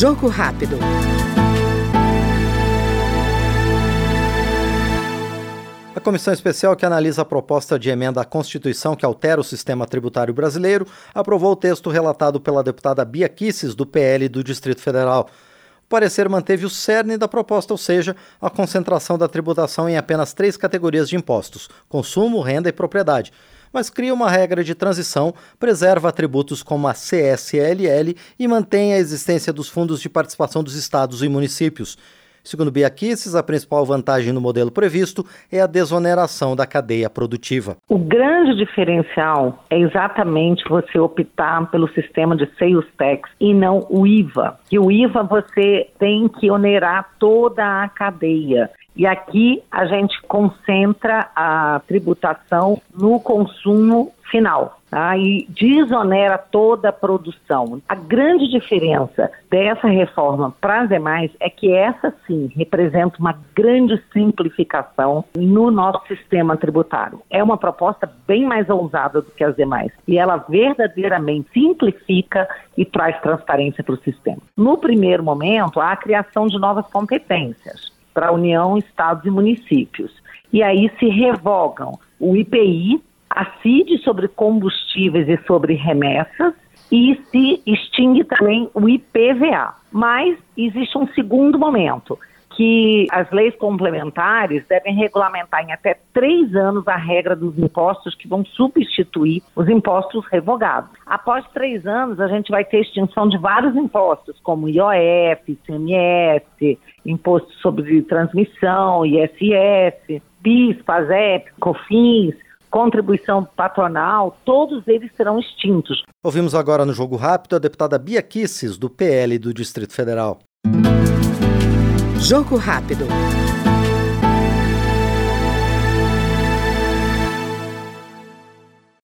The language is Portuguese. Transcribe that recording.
Jogo rápido. A comissão especial que analisa a proposta de emenda à Constituição que altera o sistema tributário brasileiro aprovou o texto relatado pela deputada Bia Kisses, do PL do Distrito Federal. O parecer manteve o cerne da proposta, ou seja, a concentração da tributação em apenas três categorias de impostos: consumo, renda e propriedade mas cria uma regra de transição, preserva atributos como a CSLL e mantém a existência dos fundos de participação dos estados e municípios. Segundo Biaquices, a principal vantagem no modelo previsto é a desoneração da cadeia produtiva. O grande diferencial é exatamente você optar pelo sistema de sales tax e não o IVA. Que o IVA você tem que onerar toda a cadeia. E aqui a gente concentra a tributação no consumo final. Tá? E desonera toda a produção. A grande diferença dessa reforma para as demais é que essa sim representa uma grande simplificação no nosso sistema tributário. É uma proposta bem mais ousada do que as demais e ela verdadeiramente simplifica e traz transparência para o sistema. No primeiro momento, há a criação de novas competências para a União, Estados e municípios. E aí se revogam o IPI, a CID sobre combustíveis e sobre remessas, e se extingue também o IPVA. Mas existe um segundo momento, que as leis complementares devem regulamentar em até três anos a regra dos impostos que vão substituir os impostos revogados. Após três anos, a gente vai ter extinção de vários impostos, como IOF, ICMS, Imposto sobre Transmissão, ISS, PIS, PASEP, COFINS, contribuição patronal, todos eles serão extintos. Ouvimos agora no Jogo Rápido a deputada Bia Kisses, do PL do Distrito Federal. Jogo rápido.